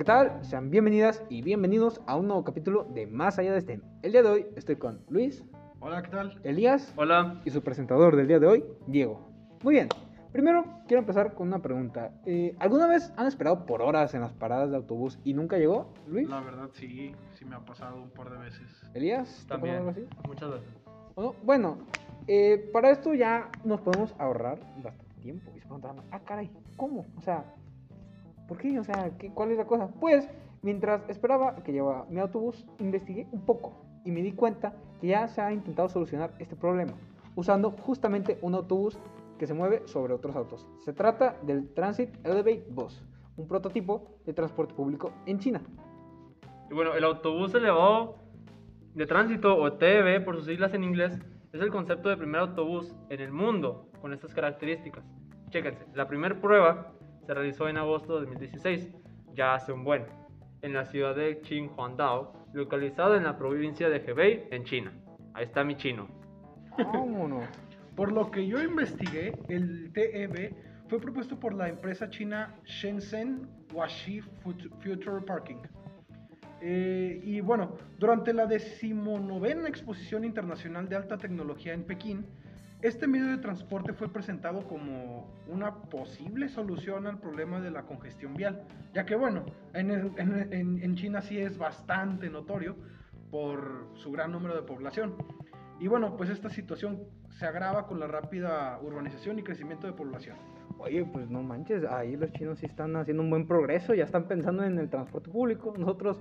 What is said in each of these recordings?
¿qué tal? Sean bienvenidas y bienvenidos a un nuevo capítulo de Más allá de STEM. El día de hoy estoy con Luis, Hola, ¿qué tal? Elías Hola. y su presentador del día de hoy, Diego. Muy bien, primero quiero empezar con una pregunta. Eh, ¿Alguna vez han esperado por horas en las paradas de autobús y nunca llegó, Luis? La verdad sí, sí me ha pasado un par de veces. ¿Elías? ¿te pasó También. algo así? Muchas veces. ¿O no? Bueno, eh, para esto ya nos podemos ahorrar bastante tiempo. Y se preguntarán, ah, caray, ¿cómo? O sea, ¿por qué? O sea, ¿qué, ¿cuál es la cosa? Pues, mientras esperaba que llegara mi autobús, investigué un poco y me di cuenta que ya se ha intentado solucionar este problema usando justamente un autobús que se mueve sobre otros autos. Se trata del Transit Elevate Bus, un prototipo de transporte público en China. Y bueno, el autobús elevado de tránsito o TEV por sus siglas en inglés es el concepto de primer autobús en el mundo con estas características. Chéquense, la primera prueba se realizó en agosto de 2016, ya hace un buen, en la ciudad de Qinhuangdao, localizada en la provincia de Hebei, en China. Ahí está mi chino. Vámonos. Por lo que yo investigué, el TEB fue propuesto por la empresa china Shenzhen Fut- Future Parking. Eh, y bueno, durante la decimonovena exposición internacional de alta tecnología en Pekín, este medio de transporte fue presentado como una posible solución al problema de la congestión vial, ya que bueno, en, el- en- en- China sí es bastante notorio por su gran número de población. Y bueno, pues esta situación se agrava con la rápida urbanización y crecimiento de población. Oye, pues no manches, ahí los chinos sí están haciendo un buen progreso, ya están pensando en el transporte público. Nosotros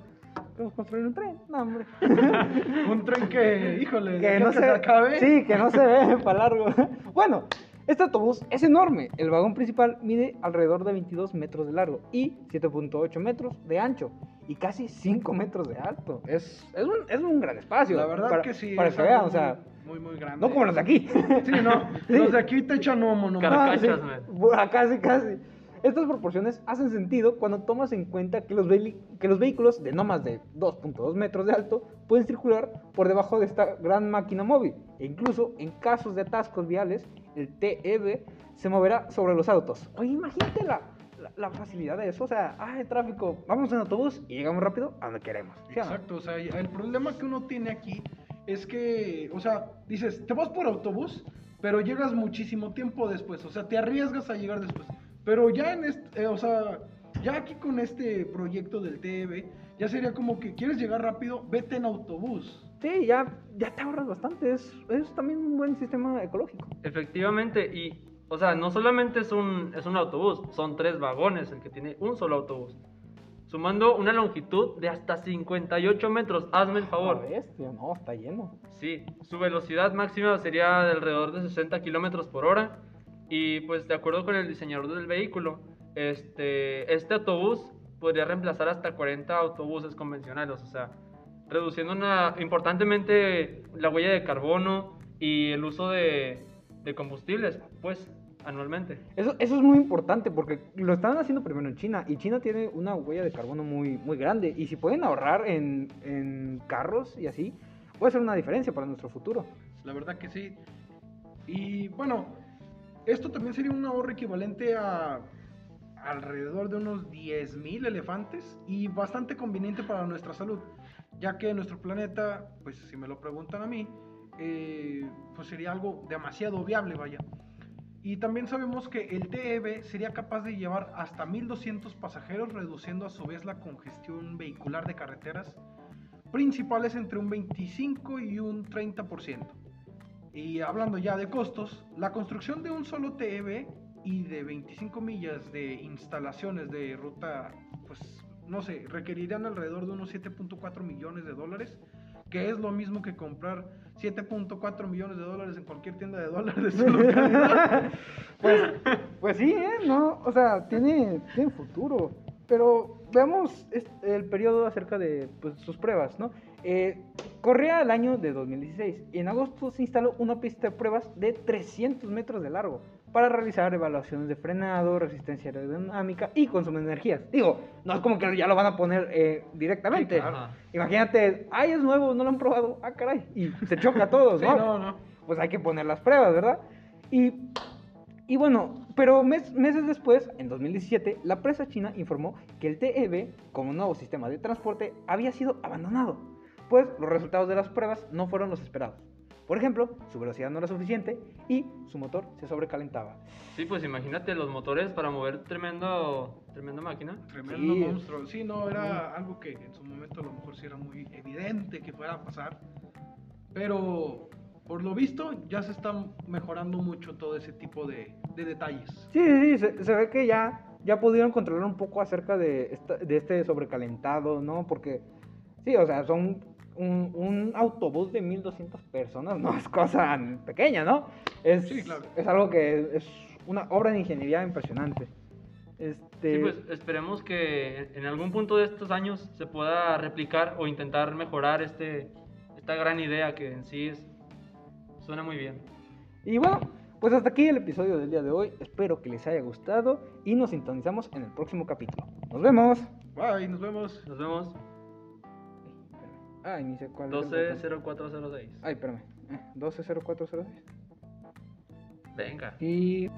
queremos construir un tren, no, hombre. Un tren que, híjole, que no se, a que se acabe. Sí, que no se ve para largo. Bueno, este autobús es enorme. El vagón principal mide alrededor de 22 metros de largo y 7.8 metros de ancho y casi 5 metros de alto. Es, es, un, es un gran espacio. La verdad para- que sí. Para es que vean, o sea, muy, muy, grande. no como los de aquí. Sí, no. Sí. Los de aquí te echan homo nomás. Car- Ah, sí. Casi. Estas proporciones hacen sentido cuando tomas en cuenta que los, que los vehículos de no más de 2.2 metros de alto pueden circular por debajo de esta gran máquina móvil. E incluso en casos de atascos viales, el TEV se moverá sobre los autos. Oye, imagínate la, la, la facilidad de eso. O sea, ah, el tráfico, vamos en autobús y llegamos rápido a donde queremos. ¿sí? Exacto, o sea, el problema que uno tiene aquí es que, o sea, dices, te vas por autobús, pero llegas muchísimo tiempo después, o sea, te arriesgas a llegar después. Pero ya en este, eh, o sea, ya aquí con este proyecto del TEB, ya sería como que quieres llegar rápido, vete en autobús. Sí, ya, ya te ahorras bastante. Es, es también un buen sistema ecológico. Efectivamente, y, o sea, no solamente es un, es un autobús, son tres vagones el que tiene un solo autobús. Sumando una longitud de hasta 58 metros, hazme el favor. A bestia, no, está lleno. Sí, su velocidad máxima sería de alrededor de 60 kilómetros por hora. Y pues de acuerdo con el diseñador del vehículo, este, este autobús podría reemplazar hasta 40 autobuses convencionales, o sea, reduciendo una, importantemente la huella de carbono y el uso de, de combustibles, pues, anualmente. Eso, eso es muy importante porque lo están haciendo primero en China y China tiene una huella de carbono muy, muy grande y si pueden ahorrar en, en carros y así, puede ser una diferencia para nuestro futuro. La verdad que sí. Y bueno, esto también sería un ahorro equivalente a alrededor de unos 10.000 elefantes y bastante conveniente para nuestra salud, ya que nuestro planeta, pues si me lo preguntan a mí, eh, pues sería algo demasiado viable, vaya. Y también sabemos que el TEV sería capaz de llevar hasta 1.200 pasajeros, reduciendo a su vez la congestión vehicular de carreteras principales entre un 25 y un 30%. Y hablando ya de costos, la construcción de un solo TEV y de 25 millas de instalaciones de ruta, pues no sé, requerirían alrededor de unos 7.4 millones de dólares, que es lo mismo que comprar 7.4 millones de dólares en cualquier tienda de dólares de. Pues, pues sí, ¿eh? No, o sea, tiene, tiene futuro. Pero veamos el periodo acerca de pues, sus pruebas, ¿no? Eh, corría el año de 2016 y en agosto se instaló una pista de pruebas de 300 metros de largo para realizar evaluaciones de frenado, resistencia aerodinámica y consumo de energías. Digo, no es como que ya lo van a poner eh, directamente. Sí, claro. Imagínate, ay, es nuevo, no lo han probado, ah, caray, y se choca a todos, Sí, ¿no? no, no. Pues hay que poner las pruebas, ¿verdad? Y Y bueno, pero mes- meses después, en 2017, la prensa china informó que el TEV, como nuevo sistema de transporte, había sido abandonado, pues los resultados de las pruebas no fueron los esperados. Por ejemplo, su velocidad no era suficiente y su motor se sobrecalentaba. Sí, pues imagínate los motores para mover tremendo, tremenda máquina. Tremendo Sí. monstruo. Sí, no, era algo que en su momento a lo mejor sí era muy evidente que fuera a pasar. Pero por lo visto ya se está mejorando mucho todo ese tipo de, de detalles. Sí, sí, sí, se, se ve que ya, ya pudieron controlar un poco acerca de, esta- de este sobrecalentado, ¿no? Porque, sí, o sea, son un, un autobús de 1200 personas, no es cosa pequeña, ¿no? Es, Sí, claro. es algo que es una obra de ingeniería impresionante. Este, Sí, pues esperemos que en algún punto de estos años se pueda replicar o intentar mejorar este, esta gran idea que en sí es, suena muy bien. Y bueno, pues hasta aquí el episodio del día de hoy. Espero que les haya gustado y nos sintonizamos en el próximo capítulo. Nos vemos. Bye, nos vemos. Nos vemos Ay, ni sé cuál es el botón. 120406. Ay, espérame. Eh, 120406. Venga. Y